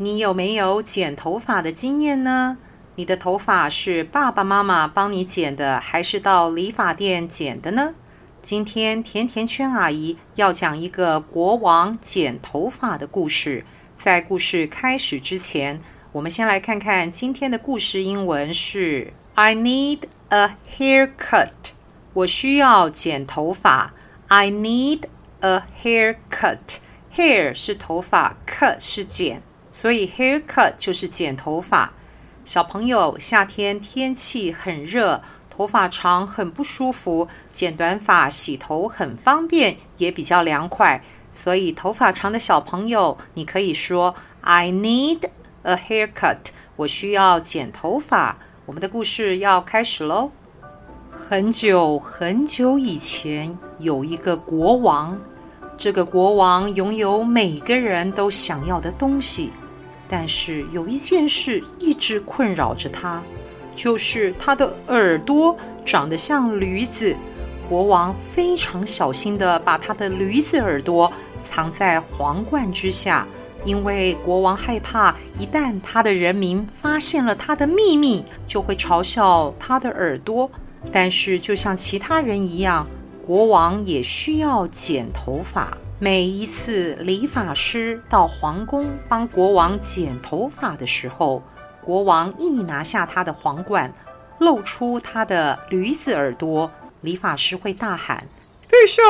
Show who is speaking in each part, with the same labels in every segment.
Speaker 1: 你有没有剪头发的经验呢？你的头发是爸爸妈妈帮你剪的，还是到理发店剪的呢？今天甜甜圈阿姨要讲一个国王剪头发的故事。在故事开始之前，我们先来看看今天的故事英文是：I need a haircut。我需要剪头发。I need a haircut。Hair 是头发，cut 是剪，所以 haircut 就是剪头发。小朋友，夏天天气很热，头发长很不舒服，剪短发洗头很方便，也比较凉快。所以头发长的小朋友，你可以说 I need a haircut。我需要剪头发。我们的故事要开始喽。很久很久以前，有一个国王。这个国王拥有每个人都想要的东西，但是有一件事一直困扰着他，就是他的耳朵长得像驴子。国王非常小心地把他的驴子耳朵藏在皇冠之下，因为国王害怕一旦他的人民发现了他的秘密，就会嘲笑他的耳朵。但是就像其他人一样。国王也需要剪头发。每一次理发师到皇宫帮国王剪头发的时候，国王一拿下他的皇冠，露出他的驴子耳朵，理发师会大喊：“陛下，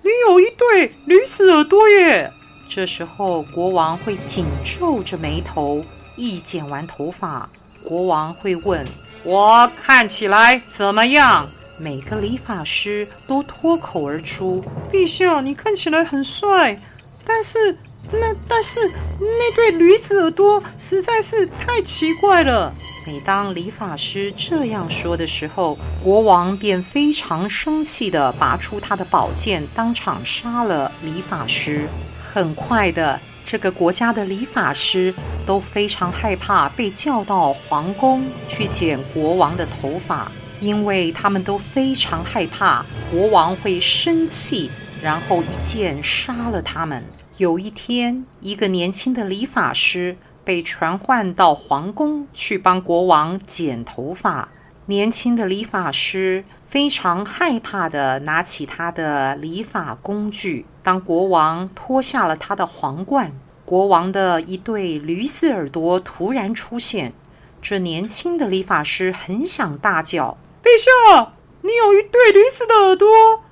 Speaker 1: 你有一对驴子耳朵耶！”这时候，国王会紧皱着眉头。一剪完头发，国王会问：“我看起来怎么样？”每个理发师都脱口而出：“陛下，你看起来很帅，但是那但是那对驴子耳朵实在是太奇怪了。”每当理发师这样说的时候，国王便非常生气地拔出他的宝剑，当场杀了理发师。很快的，这个国家的理发师都非常害怕被叫到皇宫去剪国王的头发。因为他们都非常害怕国王会生气，然后一剑杀了他们。有一天，一个年轻的理发师被传唤到皇宫去帮国王剪头发。年轻的理发师非常害怕地拿起他的理发工具。当国王脱下了他的皇冠，国王的一对驴子耳朵突然出现。这年轻的理发师很想大叫。陛下，你有一对驴子的耳朵。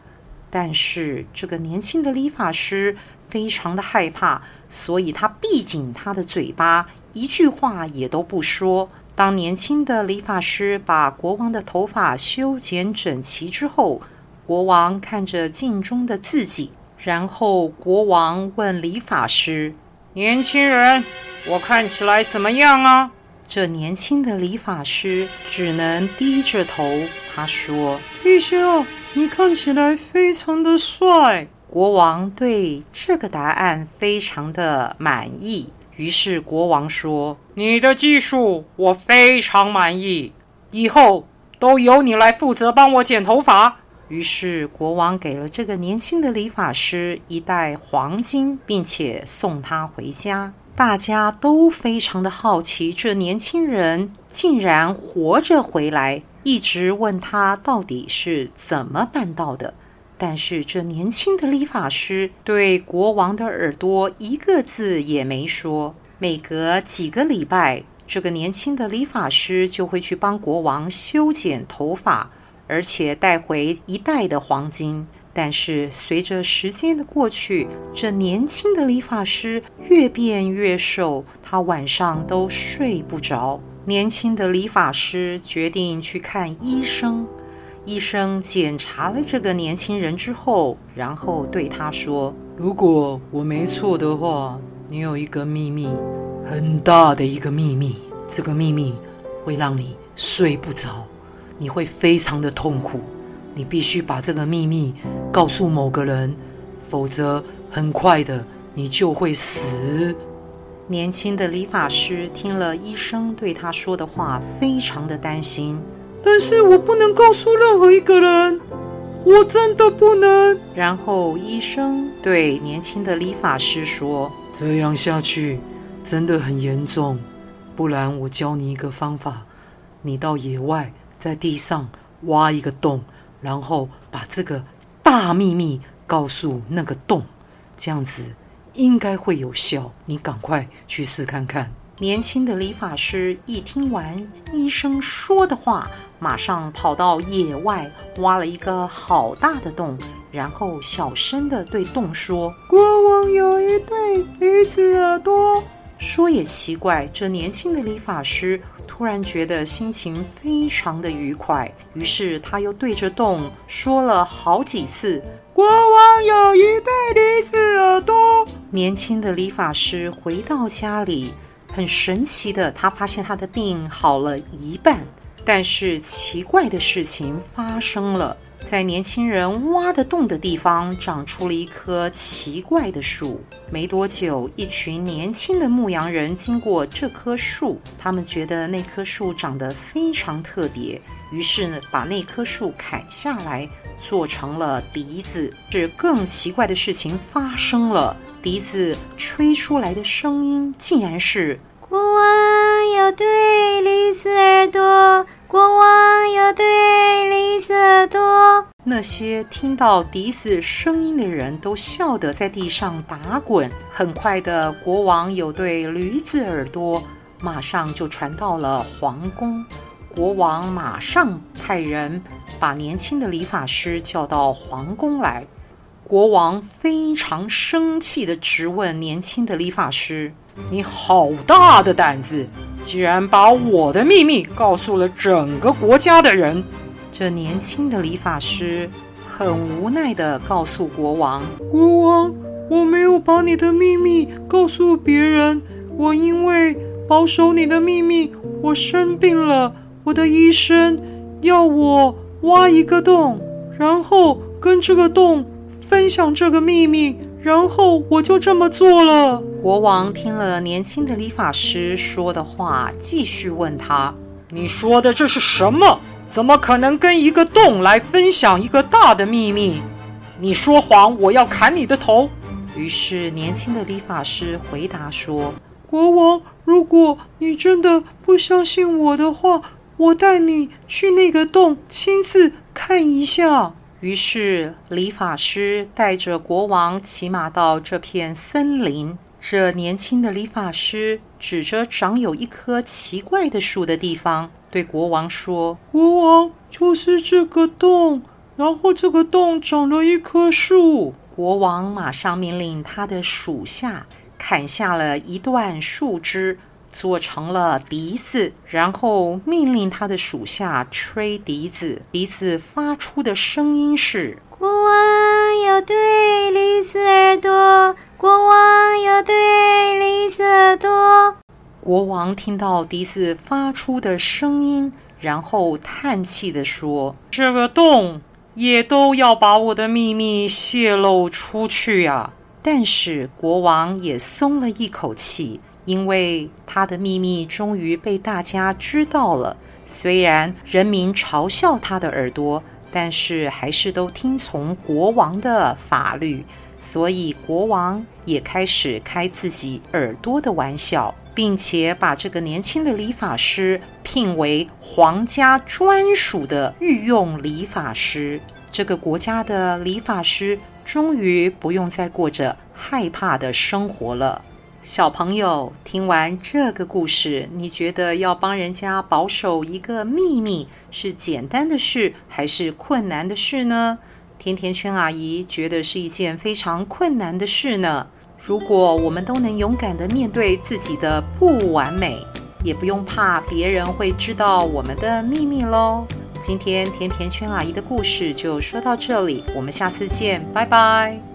Speaker 1: 但是这个年轻的理发师非常的害怕，所以他闭紧他的嘴巴，一句话也都不说。当年轻的理发师把国王的头发修剪整齐之后，国王看着镜中的自己，然后国王问理发师：“年轻人，我看起来怎么样啊？”这年轻的理发师只能低着头。他说：“陛下，你看起来非常的帅。”国王对这个答案非常的满意。于是国王说：“你的技术我非常满意，以后都由你来负责帮我剪头发。”于是国王给了这个年轻的理发师一袋黄金，并且送他回家。大家都非常的好奇，这年轻人竟然活着回来，一直问他到底是怎么办到的。但是这年轻的理发师对国王的耳朵一个字也没说。每隔几个礼拜，这个年轻的理发师就会去帮国王修剪头发，而且带回一袋的黄金。但是随着时间的过去，这年轻的理发师越变越瘦，他晚上都睡不着。年轻的理发师决定去看医生。医生检查了这个年轻人之后，然后对他说：“如果我没错的话，你有一个秘密，很大的一个秘密。这个秘密
Speaker 2: 会让你睡不着，你会非常的痛苦。你必须把这个秘密告诉某个人，否则很快的你就会死。
Speaker 1: 年轻的理发师听了医生对他说的话，非常的担心。
Speaker 2: 但是我不能告诉任何一个人，我真的不能。
Speaker 1: 然后医生对年轻的理发师说：“
Speaker 2: 这样下去真的很严重，不然我教你一个方法，你到野外在地上挖一个洞，然后把这个大秘密告诉那个洞，这样子。”应该会有效，你赶快去试看看。
Speaker 1: 年轻的理发师一听完医生说的话，马上跑到野外挖了一个好大的洞，然后小声地对洞说：“
Speaker 2: 国王有一对驴子耳朵。”
Speaker 1: 说也奇怪，这年轻的理发师突然觉得心情非常的愉快，于是他又对着洞说了好几次。
Speaker 2: 国王有一对驴子耳朵。
Speaker 1: 年轻的理发师回到家里，很神奇的，他发现他的病好了一半。但是奇怪的事情发生了，在年轻人挖的洞的地方，长出了一棵奇怪的树。没多久，一群年轻的牧羊人经过这棵树，他们觉得那棵树长得非常特别，于是，把那棵树砍下来。做成了笛子，是更奇怪的事情发生了。笛子吹出来的声音，竟然是“国王有对驴子耳朵，那些听到笛子声音的人都笑得在地上打滚。很快的，国王有对驴子耳朵，马上就传到了皇宫。国王马上派人把年轻的理发师叫到皇宫来。国王非常生气地质问年轻的理发师：“你好大的胆子，竟然把我的秘密告诉了整个国家的人！”这年轻的理发师很无奈地告诉国王：“
Speaker 2: 国王，我没有把你的秘密告诉别人，我因为保守你的秘密，我生病了。”我的医生要我挖一个洞，然后跟这个洞分享这个秘密，然后我就这么做了。
Speaker 1: 国王听了年轻的理发师说的话，继续问他：“你说的这是什么？怎么可能跟一个洞来分享一个大的秘密？你说谎，我要砍你的头！”于是年轻的理发师回答说：“
Speaker 2: 国王，如果你真的不相信我的话，”我带你去那个洞，亲自看一下。
Speaker 1: 于是，理发师带着国王骑马到这片森林。这年轻的理发师指着长有一棵奇怪的树的地方，对国王说：“
Speaker 2: 国王，就是这个洞，然后这个洞长了一棵树。”
Speaker 1: 国王马上命令他的属下砍下了一段树枝。做成了笛子，然后命令他的属下吹笛子。笛子发出的声音是：“国王有对驴子耳朵，国王听到笛子发出的声音，然后叹气地说：“这个洞也都要把我的秘密泄露出去呀！”但是国王也松了一口气。因为他的秘密终于被大家知道了，虽然人民嘲笑他的耳朵，但是还是都听从国王的法律，所以国王也开始开自己耳朵的玩笑，并且把这个年轻的理发师聘为皇家专属的御用理发师。这个国家的理发师终于不用再过着害怕的生活了。小朋友，听完这个故事，你觉得要帮人家保守一个秘密是简单的事，还是困难的事呢？甜甜圈阿姨觉得是一件非常困难的事呢。如果我们都能勇敢地面对自己的不完美，也不用怕别人会知道我们的秘密喽。今天甜甜圈阿姨的故事就说到这里，我们下次见，拜拜。